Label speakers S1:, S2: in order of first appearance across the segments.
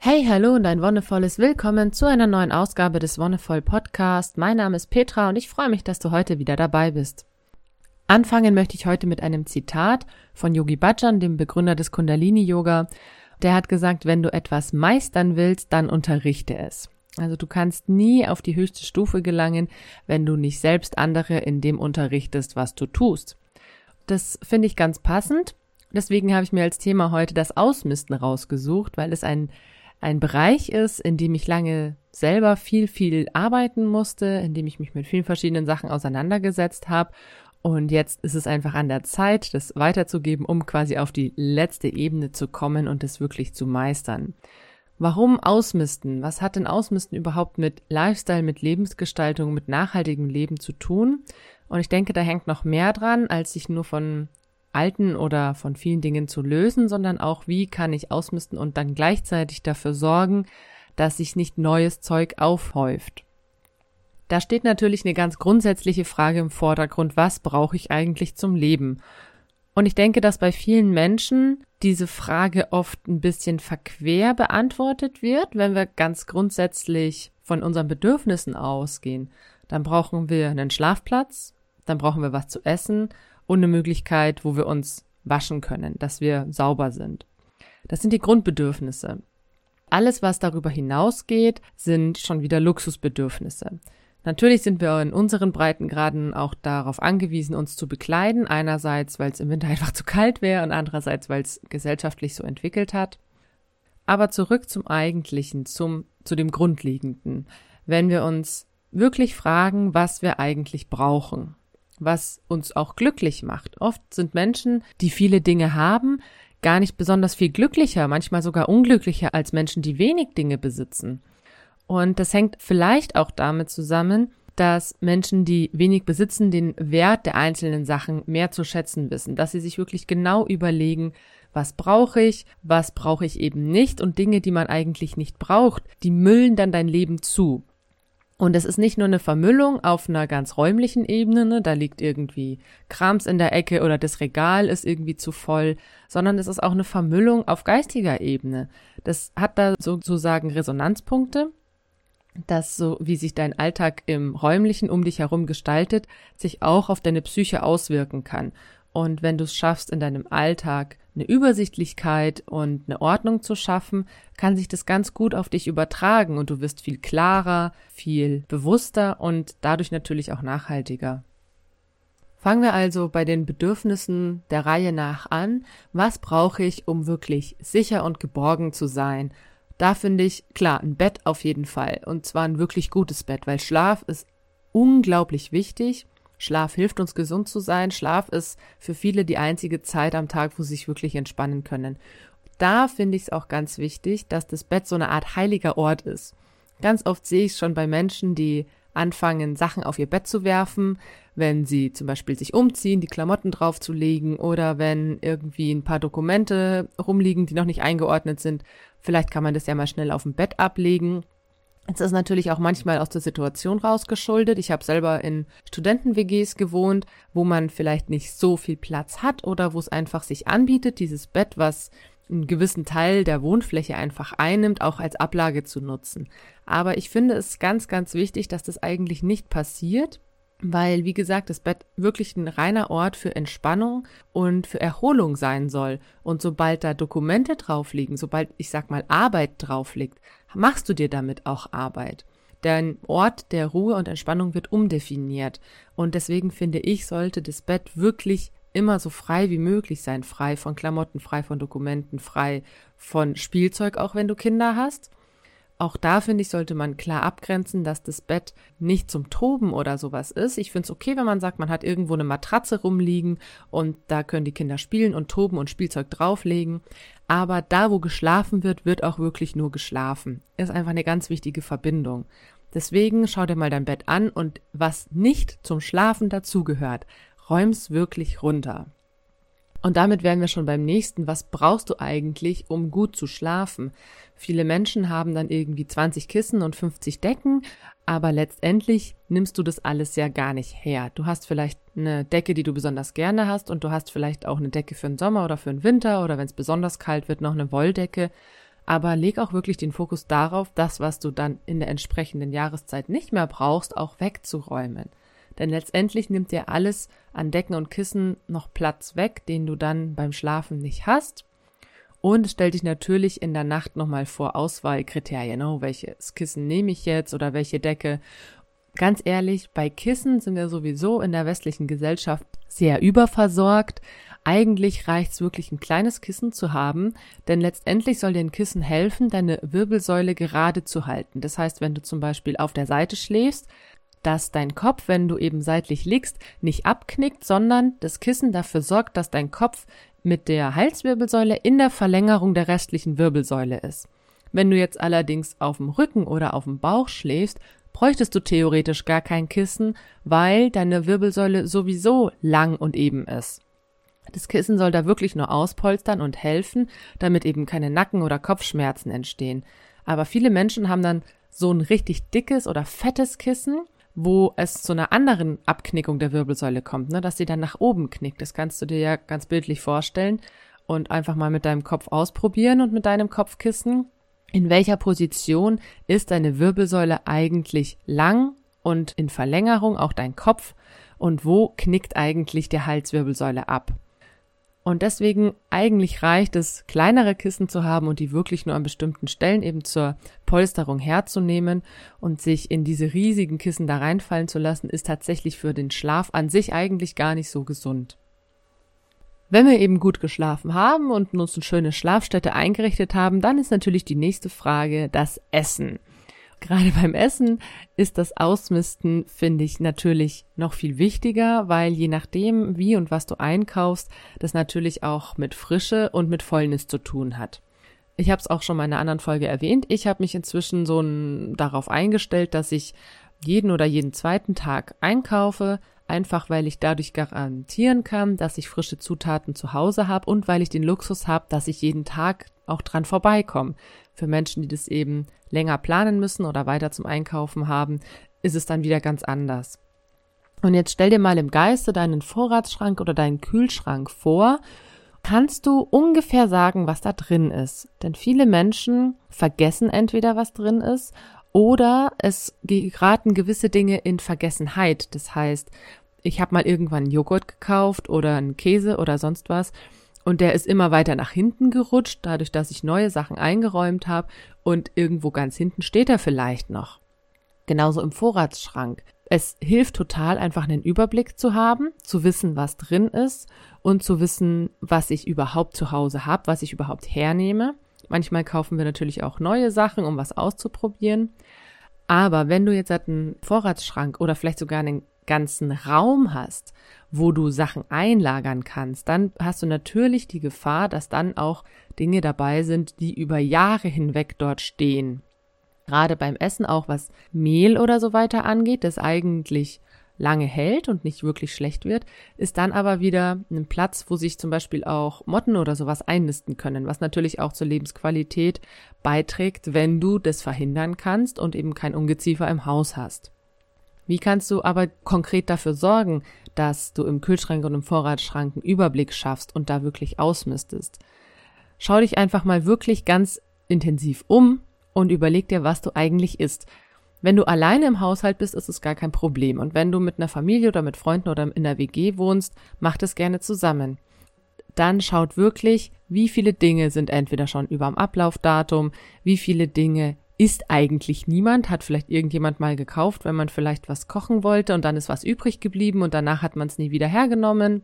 S1: Hey, hallo und ein wonnevolles Willkommen zu einer neuen Ausgabe des Wonnevoll Podcast. Mein Name ist Petra und ich freue mich, dass du heute wieder dabei bist. Anfangen möchte ich heute mit einem Zitat von Yogi Bhajan, dem Begründer des Kundalini Yoga. Der hat gesagt, wenn du etwas meistern willst, dann unterrichte es. Also du kannst nie auf die höchste Stufe gelangen, wenn du nicht selbst andere in dem unterrichtest, was du tust. Das finde ich ganz passend. Deswegen habe ich mir als Thema heute das Ausmisten rausgesucht, weil es ein ein Bereich ist, in dem ich lange selber viel, viel arbeiten musste, in dem ich mich mit vielen verschiedenen Sachen auseinandergesetzt habe. Und jetzt ist es einfach an der Zeit, das weiterzugeben, um quasi auf die letzte Ebene zu kommen und es wirklich zu meistern. Warum Ausmisten? Was hat denn Ausmisten überhaupt mit Lifestyle, mit Lebensgestaltung, mit nachhaltigem Leben zu tun? Und ich denke, da hängt noch mehr dran, als sich nur von alten oder von vielen Dingen zu lösen, sondern auch, wie kann ich ausmisten und dann gleichzeitig dafür sorgen, dass sich nicht neues Zeug aufhäuft. Da steht natürlich eine ganz grundsätzliche Frage im Vordergrund, was brauche ich eigentlich zum Leben? Und ich denke, dass bei vielen Menschen diese Frage oft ein bisschen verquer beantwortet wird, wenn wir ganz grundsätzlich von unseren Bedürfnissen ausgehen. Dann brauchen wir einen Schlafplatz, dann brauchen wir was zu essen und eine Möglichkeit, wo wir uns waschen können, dass wir sauber sind. Das sind die Grundbedürfnisse. Alles, was darüber hinausgeht, sind schon wieder Luxusbedürfnisse. Natürlich sind wir in unseren Breitengraden auch darauf angewiesen, uns zu bekleiden. Einerseits, weil es im Winter einfach zu kalt wäre und andererseits, weil es gesellschaftlich so entwickelt hat. Aber zurück zum Eigentlichen, zum, zu dem Grundlegenden. Wenn wir uns wirklich fragen, was wir eigentlich brauchen was uns auch glücklich macht. Oft sind Menschen, die viele Dinge haben, gar nicht besonders viel glücklicher, manchmal sogar unglücklicher als Menschen, die wenig Dinge besitzen. Und das hängt vielleicht auch damit zusammen, dass Menschen, die wenig besitzen, den Wert der einzelnen Sachen mehr zu schätzen wissen, dass sie sich wirklich genau überlegen, was brauche ich, was brauche ich eben nicht und Dinge, die man eigentlich nicht braucht, die müllen dann dein Leben zu. Und es ist nicht nur eine Vermüllung auf einer ganz räumlichen Ebene, ne? da liegt irgendwie Krams in der Ecke oder das Regal ist irgendwie zu voll, sondern es ist auch eine Vermüllung auf geistiger Ebene. Das hat da sozusagen Resonanzpunkte, dass so wie sich dein Alltag im räumlichen um dich herum gestaltet, sich auch auf deine Psyche auswirken kann. Und wenn du es schaffst, in deinem Alltag eine Übersichtlichkeit und eine Ordnung zu schaffen, kann sich das ganz gut auf dich übertragen und du wirst viel klarer, viel bewusster und dadurch natürlich auch nachhaltiger. Fangen wir also bei den Bedürfnissen der Reihe nach an. Was brauche ich, um wirklich sicher und geborgen zu sein? Da finde ich, klar, ein Bett auf jeden Fall. Und zwar ein wirklich gutes Bett, weil Schlaf ist unglaublich wichtig. Schlaf hilft uns gesund zu sein. Schlaf ist für viele die einzige Zeit am Tag, wo sie sich wirklich entspannen können. Da finde ich es auch ganz wichtig, dass das Bett so eine Art heiliger Ort ist. Ganz oft sehe ich es schon bei Menschen, die anfangen, Sachen auf ihr Bett zu werfen, wenn sie zum Beispiel sich umziehen, die Klamotten draufzulegen oder wenn irgendwie ein paar Dokumente rumliegen, die noch nicht eingeordnet sind. Vielleicht kann man das ja mal schnell auf dem Bett ablegen es ist natürlich auch manchmal aus der Situation rausgeschuldet. Ich habe selber in Studenten-WGs gewohnt, wo man vielleicht nicht so viel Platz hat oder wo es einfach sich anbietet, dieses Bett, was einen gewissen Teil der Wohnfläche einfach einnimmt, auch als Ablage zu nutzen. Aber ich finde es ganz, ganz wichtig, dass das eigentlich nicht passiert, weil, wie gesagt, das Bett wirklich ein reiner Ort für Entspannung und für Erholung sein soll. Und sobald da Dokumente drauf liegen, sobald, ich sag mal, Arbeit drauf liegt, machst du dir damit auch Arbeit. Dein Ort der Ruhe und Entspannung wird umdefiniert. Und deswegen finde ich, sollte das Bett wirklich immer so frei wie möglich sein. Frei von Klamotten, frei von Dokumenten, frei von Spielzeug, auch wenn du Kinder hast. Auch da finde ich, sollte man klar abgrenzen, dass das Bett nicht zum Toben oder sowas ist. Ich finde es okay, wenn man sagt, man hat irgendwo eine Matratze rumliegen und da können die Kinder spielen und toben und Spielzeug drauflegen. Aber da, wo geschlafen wird, wird auch wirklich nur geschlafen. Ist einfach eine ganz wichtige Verbindung. Deswegen schau dir mal dein Bett an und was nicht zum Schlafen dazugehört, räum's wirklich runter. Und damit wären wir schon beim nächsten. Was brauchst du eigentlich, um gut zu schlafen? Viele Menschen haben dann irgendwie 20 Kissen und 50 Decken, aber letztendlich nimmst du das alles ja gar nicht her. Du hast vielleicht eine Decke, die du besonders gerne hast und du hast vielleicht auch eine Decke für den Sommer oder für den Winter oder wenn es besonders kalt wird, noch eine Wolldecke. aber leg auch wirklich den Fokus darauf, das, was du dann in der entsprechenden Jahreszeit nicht mehr brauchst, auch wegzuräumen. Denn letztendlich nimmt dir alles an Decken und Kissen noch Platz weg, den du dann beim Schlafen nicht hast. Und stell dich natürlich in der Nacht nochmal vor Auswahlkriterien. Oh, welches Kissen nehme ich jetzt oder welche Decke? Ganz ehrlich, bei Kissen sind wir sowieso in der westlichen Gesellschaft sehr überversorgt. Eigentlich reicht's wirklich, ein kleines Kissen zu haben, denn letztendlich soll dir ein Kissen helfen, deine Wirbelsäule gerade zu halten. Das heißt, wenn du zum Beispiel auf der Seite schläfst, dass dein Kopf, wenn du eben seitlich liegst, nicht abknickt, sondern das Kissen dafür sorgt, dass dein Kopf mit der Halswirbelsäule in der Verlängerung der restlichen Wirbelsäule ist. Wenn du jetzt allerdings auf dem Rücken oder auf dem Bauch schläfst, bräuchtest du theoretisch gar kein Kissen, weil deine Wirbelsäule sowieso lang und eben ist. Das Kissen soll da wirklich nur auspolstern und helfen, damit eben keine Nacken- oder Kopfschmerzen entstehen. Aber viele Menschen haben dann so ein richtig dickes oder fettes Kissen wo es zu einer anderen Abknickung der Wirbelsäule kommt, ne, dass sie dann nach oben knickt. Das kannst du dir ja ganz bildlich vorstellen und einfach mal mit deinem Kopf ausprobieren und mit deinem Kopfkissen. In welcher Position ist deine Wirbelsäule eigentlich lang und in Verlängerung auch dein Kopf und wo knickt eigentlich der Halswirbelsäule ab? Und deswegen eigentlich reicht es, kleinere Kissen zu haben und die wirklich nur an bestimmten Stellen eben zur Polsterung herzunehmen und sich in diese riesigen Kissen da reinfallen zu lassen, ist tatsächlich für den Schlaf an sich eigentlich gar nicht so gesund. Wenn wir eben gut geschlafen haben und uns eine schöne Schlafstätte eingerichtet haben, dann ist natürlich die nächste Frage das Essen. Gerade beim Essen ist das Ausmisten, finde ich, natürlich noch viel wichtiger, weil je nachdem, wie und was du einkaufst, das natürlich auch mit Frische und mit Fäulnis zu tun hat. Ich habe es auch schon mal in einer anderen Folge erwähnt. Ich habe mich inzwischen so ein, darauf eingestellt, dass ich jeden oder jeden zweiten Tag einkaufe, einfach weil ich dadurch garantieren kann, dass ich frische Zutaten zu Hause habe und weil ich den Luxus habe, dass ich jeden Tag auch dran vorbeikomme. Für Menschen, die das eben länger planen müssen oder weiter zum Einkaufen haben, ist es dann wieder ganz anders. Und jetzt stell dir mal im Geiste deinen Vorratsschrank oder deinen Kühlschrank vor. Kannst du ungefähr sagen, was da drin ist? Denn viele Menschen vergessen entweder, was drin ist, oder es geraten gewisse Dinge in Vergessenheit. Das heißt, ich habe mal irgendwann Joghurt gekauft oder einen Käse oder sonst was und der ist immer weiter nach hinten gerutscht, dadurch, dass ich neue Sachen eingeräumt habe und irgendwo ganz hinten steht er vielleicht noch. Genauso im Vorratsschrank. Es hilft total, einfach einen Überblick zu haben, zu wissen, was drin ist und zu wissen, was ich überhaupt zu Hause habe, was ich überhaupt hernehme. Manchmal kaufen wir natürlich auch neue Sachen, um was auszuprobieren. Aber wenn du jetzt einen Vorratsschrank oder vielleicht sogar einen ganzen Raum hast, wo du Sachen einlagern kannst, dann hast du natürlich die Gefahr, dass dann auch Dinge dabei sind, die über Jahre hinweg dort stehen. Gerade beim Essen auch was Mehl oder so weiter angeht, das eigentlich lange hält und nicht wirklich schlecht wird, ist dann aber wieder ein Platz, wo sich zum Beispiel auch Motten oder sowas einnisten können, was natürlich auch zur Lebensqualität beiträgt, wenn du das verhindern kannst und eben kein Ungeziefer im Haus hast. Wie kannst du aber konkret dafür sorgen, dass du im Kühlschrank und im Vorratsschrank einen Überblick schaffst und da wirklich ausmistest? Schau dich einfach mal wirklich ganz intensiv um und überleg dir, was du eigentlich isst. Wenn du alleine im Haushalt bist, ist es gar kein Problem. Und wenn du mit einer Familie oder mit Freunden oder in der WG wohnst, macht es gerne zusammen. Dann schaut wirklich, wie viele Dinge sind entweder schon über dem Ablaufdatum, wie viele Dinge ist eigentlich niemand, hat vielleicht irgendjemand mal gekauft, wenn man vielleicht was kochen wollte und dann ist was übrig geblieben und danach hat man es nie wieder hergenommen.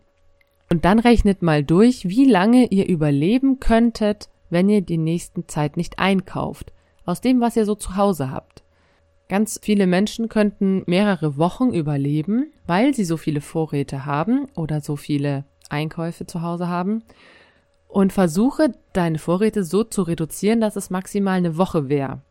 S1: Und dann rechnet mal durch, wie lange ihr überleben könntet, wenn ihr die nächsten Zeit nicht einkauft, aus dem, was ihr so zu Hause habt. Ganz viele Menschen könnten mehrere Wochen überleben, weil sie so viele Vorräte haben oder so viele Einkäufe zu Hause haben. Und versuche deine Vorräte so zu reduzieren, dass es maximal eine Woche wäre.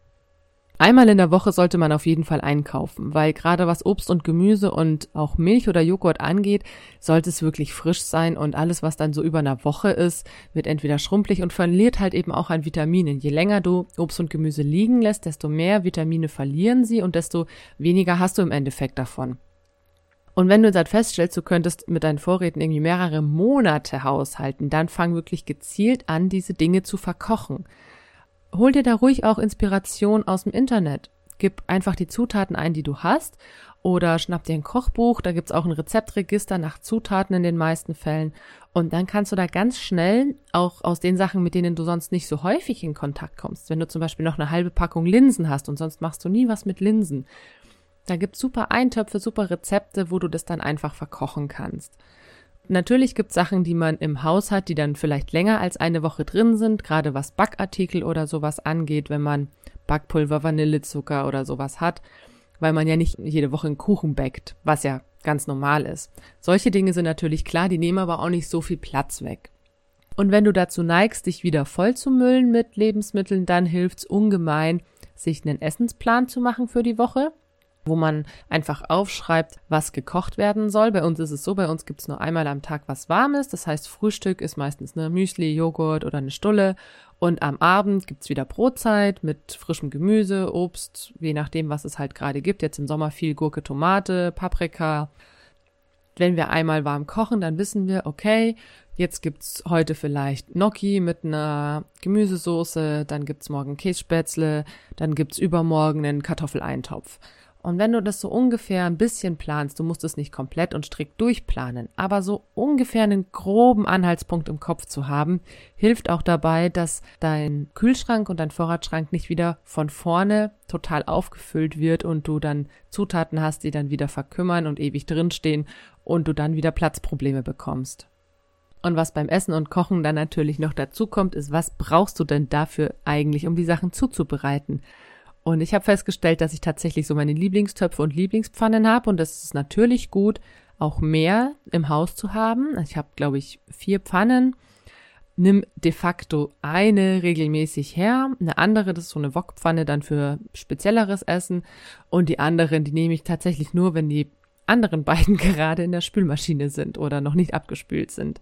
S1: Einmal in der Woche sollte man auf jeden Fall einkaufen, weil gerade was Obst und Gemüse und auch Milch oder Joghurt angeht, sollte es wirklich frisch sein und alles, was dann so über einer Woche ist, wird entweder schrumpelig und verliert halt eben auch an Vitaminen. Je länger du Obst und Gemüse liegen lässt, desto mehr Vitamine verlieren sie und desto weniger hast du im Endeffekt davon. Und wenn du dann feststellst, du könntest mit deinen Vorräten irgendwie mehrere Monate haushalten, dann fang wirklich gezielt an, diese Dinge zu verkochen. Hol dir da ruhig auch Inspiration aus dem Internet. Gib einfach die Zutaten ein, die du hast oder schnapp dir ein Kochbuch, da gibt's auch ein Rezeptregister nach Zutaten in den meisten Fällen. Und dann kannst du da ganz schnell auch aus den Sachen, mit denen du sonst nicht so häufig in Kontakt kommst, wenn du zum Beispiel noch eine halbe Packung Linsen hast und sonst machst du nie was mit Linsen, da gibt's super Eintöpfe, super Rezepte, wo du das dann einfach verkochen kannst. Natürlich gibt's Sachen, die man im Haus hat, die dann vielleicht länger als eine Woche drin sind, gerade was Backartikel oder sowas angeht, wenn man Backpulver, Vanillezucker oder sowas hat, weil man ja nicht jede Woche einen Kuchen backt, was ja ganz normal ist. Solche Dinge sind natürlich klar, die nehmen aber auch nicht so viel Platz weg. Und wenn du dazu neigst, dich wieder voll zu müllen mit Lebensmitteln, dann hilft's ungemein, sich einen Essensplan zu machen für die Woche wo man einfach aufschreibt, was gekocht werden soll. Bei uns ist es so, bei uns gibt's nur einmal am Tag was Warmes. Das heißt, Frühstück ist meistens eine Müsli, Joghurt oder eine Stulle. Und am Abend gibt's wieder Brotzeit mit frischem Gemüse, Obst, je nachdem, was es halt gerade gibt. Jetzt im Sommer viel Gurke, Tomate, Paprika. Wenn wir einmal warm kochen, dann wissen wir, okay, jetzt gibt's heute vielleicht Gnocchi mit einer Gemüsesoße, dann gibt's morgen Kässpätzle, dann gibt's übermorgen einen Kartoffeleintopf. Und wenn du das so ungefähr ein bisschen planst, du musst es nicht komplett und strikt durchplanen, aber so ungefähr einen groben Anhaltspunkt im Kopf zu haben, hilft auch dabei, dass dein Kühlschrank und dein Vorratsschrank nicht wieder von vorne total aufgefüllt wird und du dann Zutaten hast, die dann wieder verkümmern und ewig drinstehen und du dann wieder Platzprobleme bekommst. Und was beim Essen und Kochen dann natürlich noch dazu kommt, ist, was brauchst du denn dafür eigentlich, um die Sachen zuzubereiten? Und ich habe festgestellt, dass ich tatsächlich so meine Lieblingstöpfe und Lieblingspfannen habe und das ist natürlich gut, auch mehr im Haus zu haben. Ich habe, glaube ich, vier Pfannen. Nimm de facto eine regelmäßig her, eine andere, das ist so eine Wokpfanne dann für spezielleres Essen und die anderen, die nehme ich tatsächlich nur, wenn die anderen beiden gerade in der Spülmaschine sind oder noch nicht abgespült sind.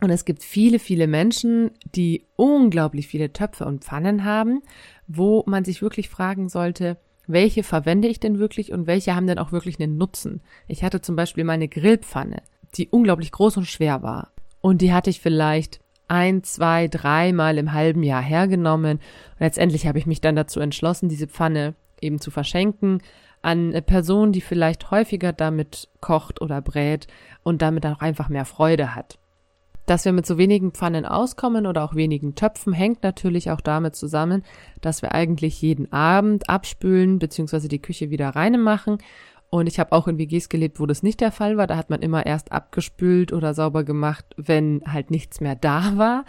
S1: Und es gibt viele, viele Menschen, die unglaublich viele Töpfe und Pfannen haben, wo man sich wirklich fragen sollte, welche verwende ich denn wirklich und welche haben denn auch wirklich einen Nutzen. Ich hatte zum Beispiel meine Grillpfanne, die unglaublich groß und schwer war. Und die hatte ich vielleicht ein, zwei, dreimal im halben Jahr hergenommen. Und letztendlich habe ich mich dann dazu entschlossen, diese Pfanne eben zu verschenken an eine Person, die vielleicht häufiger damit kocht oder brät und damit dann auch einfach mehr Freude hat. Dass wir mit so wenigen Pfannen auskommen oder auch wenigen Töpfen, hängt natürlich auch damit zusammen, dass wir eigentlich jeden Abend abspülen bzw. die Küche wieder reine machen. Und ich habe auch in WGs gelebt, wo das nicht der Fall war. Da hat man immer erst abgespült oder sauber gemacht, wenn halt nichts mehr da war.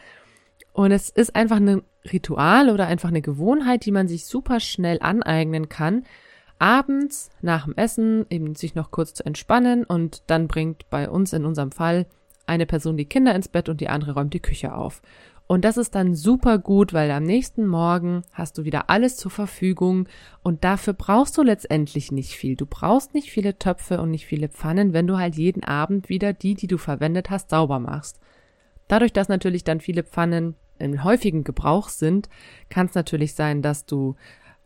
S1: Und es ist einfach ein Ritual oder einfach eine Gewohnheit, die man sich super schnell aneignen kann, abends nach dem Essen eben sich noch kurz zu entspannen und dann bringt bei uns in unserem Fall eine Person die Kinder ins Bett und die andere räumt die Küche auf. Und das ist dann super gut, weil am nächsten Morgen hast du wieder alles zur Verfügung und dafür brauchst du letztendlich nicht viel. Du brauchst nicht viele Töpfe und nicht viele Pfannen, wenn du halt jeden Abend wieder die, die du verwendet hast, sauber machst. Dadurch, dass natürlich dann viele Pfannen im häufigen Gebrauch sind, kann es natürlich sein, dass du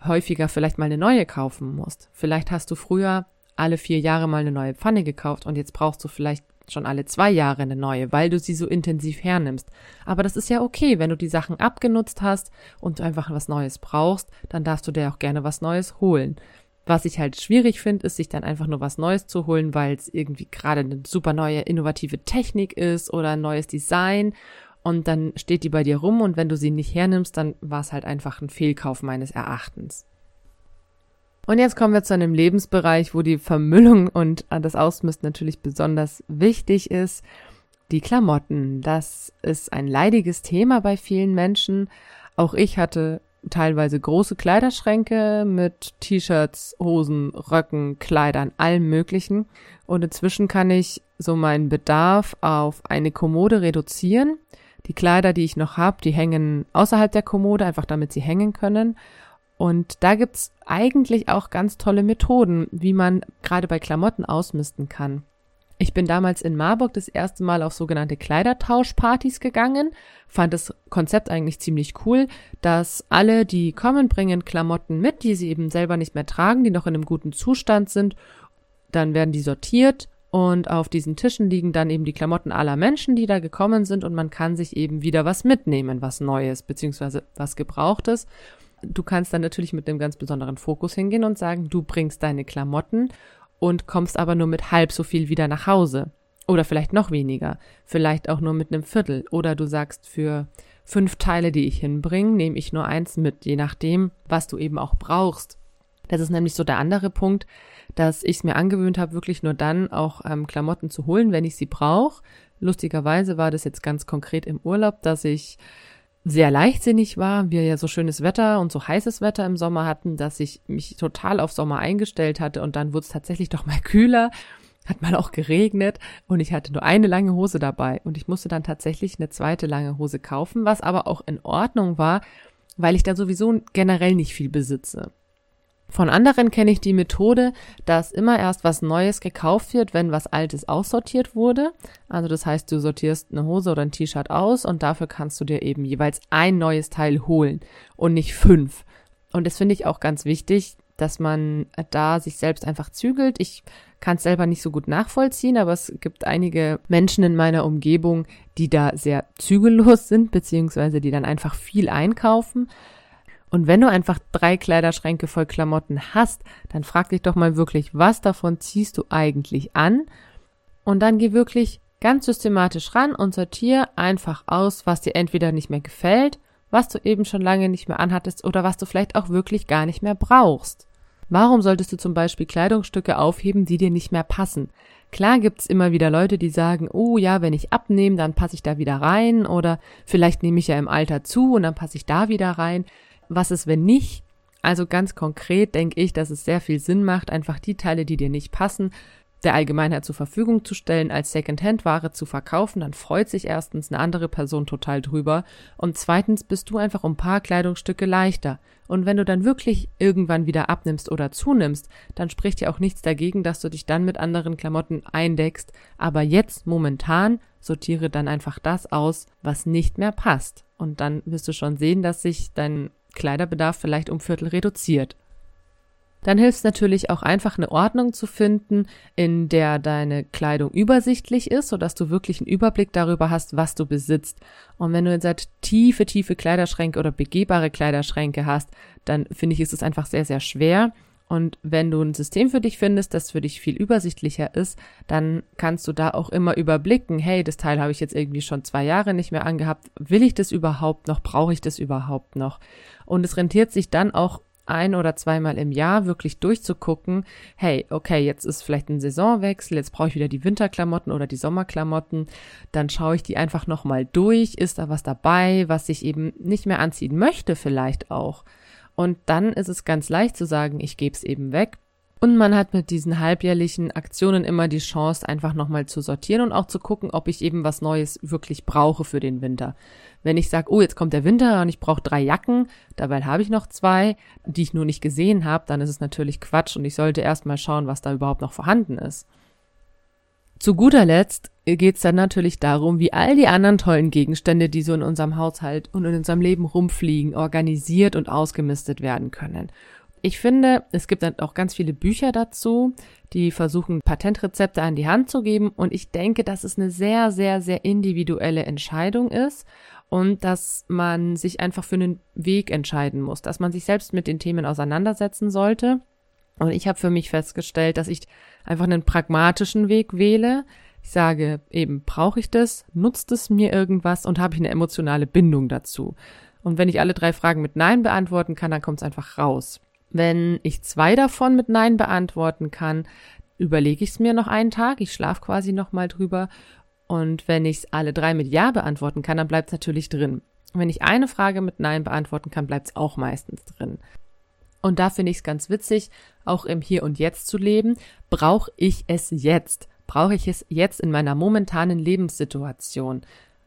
S1: häufiger vielleicht mal eine neue kaufen musst. Vielleicht hast du früher alle vier Jahre mal eine neue Pfanne gekauft und jetzt brauchst du vielleicht schon alle zwei Jahre eine neue, weil du sie so intensiv hernimmst. Aber das ist ja okay, wenn du die Sachen abgenutzt hast und einfach was Neues brauchst, dann darfst du dir auch gerne was Neues holen. Was ich halt schwierig finde, ist sich dann einfach nur was Neues zu holen, weil es irgendwie gerade eine super neue innovative Technik ist oder ein neues Design und dann steht die bei dir rum und wenn du sie nicht hernimmst, dann war es halt einfach ein Fehlkauf meines Erachtens. Und jetzt kommen wir zu einem Lebensbereich, wo die Vermüllung und das Ausmisten natürlich besonders wichtig ist. Die Klamotten. Das ist ein leidiges Thema bei vielen Menschen. Auch ich hatte teilweise große Kleiderschränke mit T-Shirts, Hosen, Röcken, Kleidern, allem Möglichen. Und inzwischen kann ich so meinen Bedarf auf eine Kommode reduzieren. Die Kleider, die ich noch habe, die hängen außerhalb der Kommode, einfach damit sie hängen können. Und da gibt's eigentlich auch ganz tolle Methoden, wie man gerade bei Klamotten ausmisten kann. Ich bin damals in Marburg das erste Mal auf sogenannte Kleidertauschpartys gegangen, fand das Konzept eigentlich ziemlich cool, dass alle, die kommen, bringen Klamotten mit, die sie eben selber nicht mehr tragen, die noch in einem guten Zustand sind. Dann werden die sortiert Und auf diesen Tischen liegen dann eben die Klamotten aller Menschen, die da gekommen sind und man kann sich eben wieder was mitnehmen, was Neues, beziehungsweise was Gebrauchtes. Du kannst dann natürlich mit einem ganz besonderen Fokus hingehen und sagen, du bringst deine Klamotten und kommst aber nur mit halb so viel wieder nach Hause. Oder vielleicht noch weniger. Vielleicht auch nur mit einem Viertel. Oder du sagst, für fünf Teile, die ich hinbringe, nehme ich nur eins mit, je nachdem, was du eben auch brauchst. Das ist nämlich so der andere Punkt, dass ich es mir angewöhnt habe, wirklich nur dann auch ähm, Klamotten zu holen, wenn ich sie brauche. Lustigerweise war das jetzt ganz konkret im Urlaub, dass ich sehr leichtsinnig war, wir ja so schönes Wetter und so heißes Wetter im Sommer hatten, dass ich mich total auf Sommer eingestellt hatte und dann wurde es tatsächlich doch mal kühler, hat mal auch geregnet und ich hatte nur eine lange Hose dabei und ich musste dann tatsächlich eine zweite lange Hose kaufen, was aber auch in Ordnung war, weil ich da sowieso generell nicht viel besitze. Von anderen kenne ich die Methode, dass immer erst was Neues gekauft wird, wenn was Altes aussortiert wurde. Also das heißt, du sortierst eine Hose oder ein T-Shirt aus und dafür kannst du dir eben jeweils ein neues Teil holen und nicht fünf. Und das finde ich auch ganz wichtig, dass man da sich selbst einfach zügelt. Ich kann es selber nicht so gut nachvollziehen, aber es gibt einige Menschen in meiner Umgebung, die da sehr zügellos sind, beziehungsweise die dann einfach viel einkaufen. Und wenn du einfach drei Kleiderschränke voll Klamotten hast, dann frag dich doch mal wirklich, was davon ziehst du eigentlich an? Und dann geh wirklich ganz systematisch ran und sortier einfach aus, was dir entweder nicht mehr gefällt, was du eben schon lange nicht mehr anhattest oder was du vielleicht auch wirklich gar nicht mehr brauchst. Warum solltest du zum Beispiel Kleidungsstücke aufheben, die dir nicht mehr passen? Klar gibt's immer wieder Leute, die sagen, oh ja, wenn ich abnehme, dann passe ich da wieder rein oder vielleicht nehme ich ja im Alter zu und dann passe ich da wieder rein. Was ist, wenn nicht? Also ganz konkret denke ich, dass es sehr viel Sinn macht, einfach die Teile, die dir nicht passen, der Allgemeinheit zur Verfügung zu stellen, als Secondhand-Ware zu verkaufen, dann freut sich erstens eine andere Person total drüber und zweitens bist du einfach um ein paar Kleidungsstücke leichter. Und wenn du dann wirklich irgendwann wieder abnimmst oder zunimmst, dann spricht ja auch nichts dagegen, dass du dich dann mit anderen Klamotten eindeckst, aber jetzt momentan sortiere dann einfach das aus, was nicht mehr passt. Und dann wirst du schon sehen, dass sich dein Kleiderbedarf vielleicht um Viertel reduziert. Dann hilft natürlich auch einfach eine Ordnung zu finden, in der deine Kleidung übersichtlich ist, sodass du wirklich einen Überblick darüber hast, was du besitzt. Und wenn du jetzt halt tiefe, tiefe Kleiderschränke oder begehbare Kleiderschränke hast, dann finde ich, ist es einfach sehr, sehr schwer. Und wenn du ein System für dich findest, das für dich viel übersichtlicher ist, dann kannst du da auch immer überblicken, hey, das Teil habe ich jetzt irgendwie schon zwei Jahre nicht mehr angehabt. Will ich das überhaupt noch? Brauche ich das überhaupt noch? Und es rentiert sich dann auch ein oder zweimal im Jahr wirklich durchzugucken, hey, okay, jetzt ist vielleicht ein Saisonwechsel, jetzt brauche ich wieder die Winterklamotten oder die Sommerklamotten, dann schaue ich die einfach nochmal durch, ist da was dabei, was ich eben nicht mehr anziehen möchte vielleicht auch. Und dann ist es ganz leicht zu sagen, ich gebe es eben weg und man hat mit diesen halbjährlichen Aktionen immer die Chance, einfach nochmal zu sortieren und auch zu gucken, ob ich eben was Neues wirklich brauche für den Winter. Wenn ich sage, oh, jetzt kommt der Winter und ich brauche drei Jacken, dabei habe ich noch zwei, die ich nur nicht gesehen habe, dann ist es natürlich Quatsch und ich sollte erstmal schauen, was da überhaupt noch vorhanden ist. Zu guter Letzt geht es dann natürlich darum, wie all die anderen tollen Gegenstände, die so in unserem Haushalt und in unserem Leben rumfliegen, organisiert und ausgemistet werden können. Ich finde, es gibt dann auch ganz viele Bücher dazu, die versuchen, Patentrezepte an die Hand zu geben. Und ich denke, dass es eine sehr, sehr, sehr individuelle Entscheidung ist und dass man sich einfach für einen Weg entscheiden muss, dass man sich selbst mit den Themen auseinandersetzen sollte. Und ich habe für mich festgestellt, dass ich einfach einen pragmatischen Weg wähle. Ich sage eben, brauche ich das? Nutzt es mir irgendwas? Und habe ich eine emotionale Bindung dazu? Und wenn ich alle drei Fragen mit Nein beantworten kann, dann kommt es einfach raus. Wenn ich zwei davon mit Nein beantworten kann, überlege ich es mir noch einen Tag, ich schlafe quasi noch mal drüber und wenn ich es alle drei mit Ja beantworten kann, dann bleibt es natürlich drin. Wenn ich eine Frage mit Nein beantworten kann, bleibt es auch meistens drin. Und da finde ich es ganz witzig, auch im Hier und Jetzt zu leben. Brauche ich es jetzt? Brauche ich es jetzt in meiner momentanen Lebenssituation?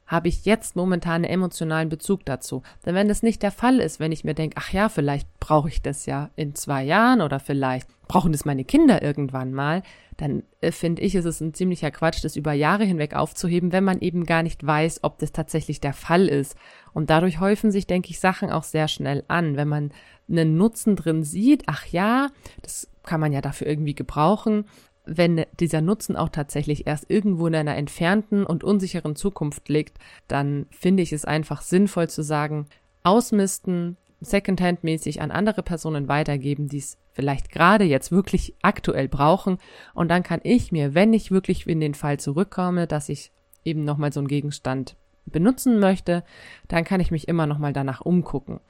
S1: habe ich jetzt momentan einen emotionalen Bezug dazu. Denn wenn das nicht der Fall ist, wenn ich mir denke, ach ja, vielleicht brauche ich das ja in zwei Jahren oder vielleicht brauchen das meine Kinder irgendwann mal, dann äh, finde ich, ist es ein ziemlicher Quatsch, das über Jahre hinweg aufzuheben, wenn man eben gar nicht weiß, ob das tatsächlich der Fall ist. Und dadurch häufen sich, denke ich, Sachen auch sehr schnell an. Wenn man einen Nutzen drin sieht, ach ja, das kann man ja dafür irgendwie gebrauchen, wenn dieser Nutzen auch tatsächlich erst irgendwo in einer entfernten und unsicheren Zukunft liegt, dann finde ich es einfach sinnvoll zu sagen, ausmisten, Secondhand-mäßig an andere Personen weitergeben, die es vielleicht gerade jetzt wirklich aktuell brauchen. Und dann kann ich mir, wenn ich wirklich in den Fall zurückkomme, dass ich eben nochmal so einen Gegenstand benutzen möchte, dann kann ich mich immer nochmal danach umgucken.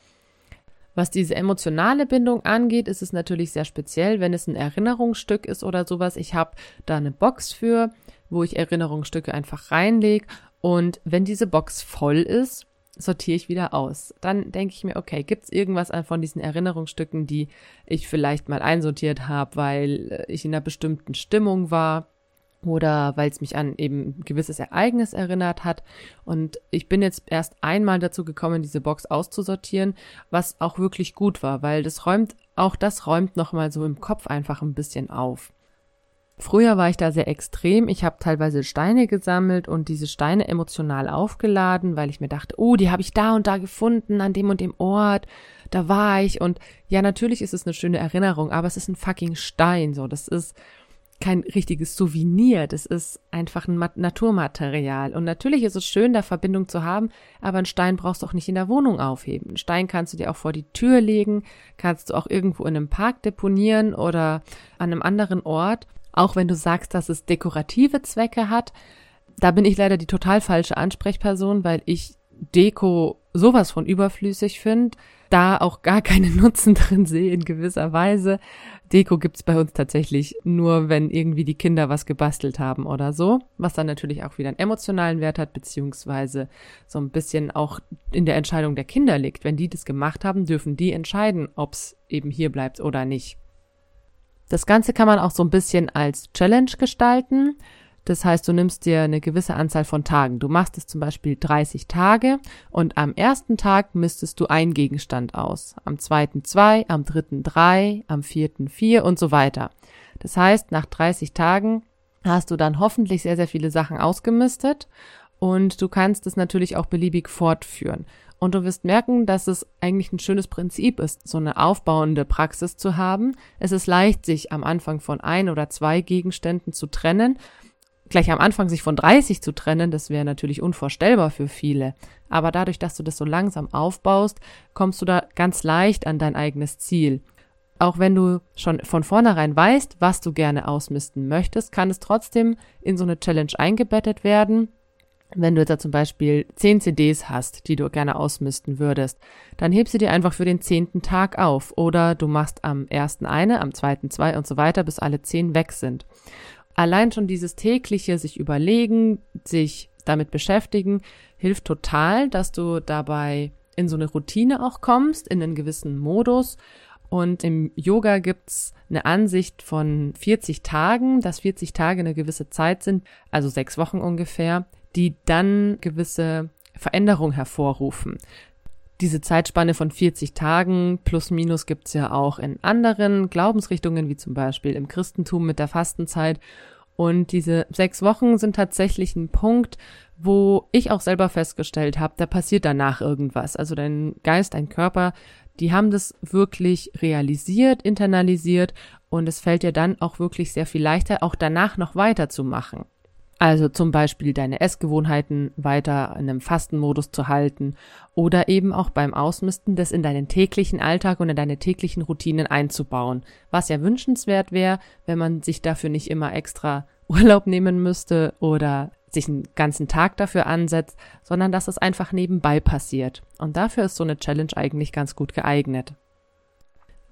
S1: Was diese emotionale Bindung angeht, ist es natürlich sehr speziell, wenn es ein Erinnerungsstück ist oder sowas. Ich habe da eine Box für, wo ich Erinnerungsstücke einfach reinlege. Und wenn diese Box voll ist, sortiere ich wieder aus. Dann denke ich mir, okay, gibt es irgendwas von diesen Erinnerungsstücken, die ich vielleicht mal einsortiert habe, weil ich in einer bestimmten Stimmung war oder weil es mich an eben ein gewisses Ereignis erinnert hat. Und ich bin jetzt erst einmal dazu gekommen, diese Box auszusortieren, was auch wirklich gut war, weil das räumt, auch das räumt nochmal so im Kopf einfach ein bisschen auf. Früher war ich da sehr extrem. Ich habe teilweise Steine gesammelt und diese Steine emotional aufgeladen, weil ich mir dachte, oh, die habe ich da und da gefunden, an dem und dem Ort. Da war ich. Und ja, natürlich ist es eine schöne Erinnerung, aber es ist ein fucking Stein. So, das ist, kein richtiges Souvenir, das ist einfach ein Naturmaterial. Und natürlich ist es schön, da Verbindung zu haben, aber einen Stein brauchst du auch nicht in der Wohnung aufheben. Einen Stein kannst du dir auch vor die Tür legen, kannst du auch irgendwo in einem Park deponieren oder an einem anderen Ort. Auch wenn du sagst, dass es dekorative Zwecke hat, da bin ich leider die total falsche Ansprechperson, weil ich Deko sowas von überflüssig finde, da auch gar keinen Nutzen drin sehe in gewisser Weise. Deko gibt's bei uns tatsächlich nur, wenn irgendwie die Kinder was gebastelt haben oder so, was dann natürlich auch wieder einen emotionalen Wert hat, beziehungsweise so ein bisschen auch in der Entscheidung der Kinder liegt. Wenn die das gemacht haben, dürfen die entscheiden, ob's eben hier bleibt oder nicht. Das Ganze kann man auch so ein bisschen als Challenge gestalten. Das heißt, du nimmst dir eine gewisse Anzahl von Tagen. Du machst es zum Beispiel 30 Tage und am ersten Tag misstest du einen Gegenstand aus, am zweiten zwei, am dritten drei, am vierten vier und so weiter. Das heißt, nach 30 Tagen hast du dann hoffentlich sehr, sehr viele Sachen ausgemistet und du kannst es natürlich auch beliebig fortführen. Und du wirst merken, dass es eigentlich ein schönes Prinzip ist, so eine aufbauende Praxis zu haben. Es ist leicht, sich am Anfang von ein oder zwei Gegenständen zu trennen gleich am Anfang sich von 30 zu trennen, das wäre natürlich unvorstellbar für viele. Aber dadurch, dass du das so langsam aufbaust, kommst du da ganz leicht an dein eigenes Ziel. Auch wenn du schon von vornherein weißt, was du gerne ausmisten möchtest, kann es trotzdem in so eine Challenge eingebettet werden. Wenn du da zum Beispiel 10 CDs hast, die du gerne ausmisten würdest, dann heb sie dir einfach für den zehnten Tag auf. Oder du machst am ersten eine, am zweiten zwei und so weiter, bis alle zehn weg sind allein schon dieses tägliche sich überlegen, sich damit beschäftigen, hilft total, dass du dabei in so eine Routine auch kommst, in einen gewissen Modus. Und im Yoga gibt's eine Ansicht von 40 Tagen, dass 40 Tage eine gewisse Zeit sind, also sechs Wochen ungefähr, die dann gewisse Veränderungen hervorrufen. Diese Zeitspanne von 40 Tagen plus minus gibt's ja auch in anderen Glaubensrichtungen, wie zum Beispiel im Christentum mit der Fastenzeit. Und diese sechs Wochen sind tatsächlich ein Punkt, wo ich auch selber festgestellt habe, da passiert danach irgendwas. Also dein Geist, dein Körper, die haben das wirklich realisiert, internalisiert und es fällt dir dann auch wirklich sehr viel leichter, auch danach noch weiterzumachen. Also zum Beispiel deine Essgewohnheiten weiter in einem Fastenmodus zu halten oder eben auch beim Ausmisten das in deinen täglichen Alltag und in deine täglichen Routinen einzubauen. Was ja wünschenswert wäre, wenn man sich dafür nicht immer extra Urlaub nehmen müsste oder sich einen ganzen Tag dafür ansetzt, sondern dass es einfach nebenbei passiert. Und dafür ist so eine Challenge eigentlich ganz gut geeignet.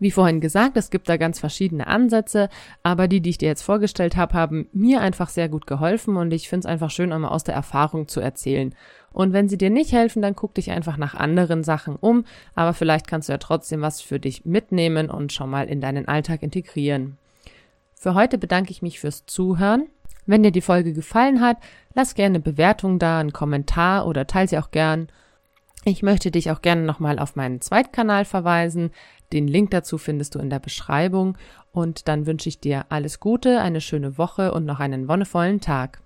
S1: Wie vorhin gesagt, es gibt da ganz verschiedene Ansätze, aber die, die ich dir jetzt vorgestellt habe, haben mir einfach sehr gut geholfen und ich finde es einfach schön, einmal aus der Erfahrung zu erzählen. Und wenn sie dir nicht helfen, dann guck dich einfach nach anderen Sachen um, aber vielleicht kannst du ja trotzdem was für dich mitnehmen und schon mal in deinen Alltag integrieren. Für heute bedanke ich mich fürs Zuhören. Wenn dir die Folge gefallen hat, lass gerne eine Bewertung da, einen Kommentar oder teile sie auch gern. Ich möchte dich auch gerne nochmal auf meinen Zweitkanal verweisen. Den Link dazu findest du in der Beschreibung. Und dann wünsche ich dir alles Gute, eine schöne Woche und noch einen wonnevollen Tag.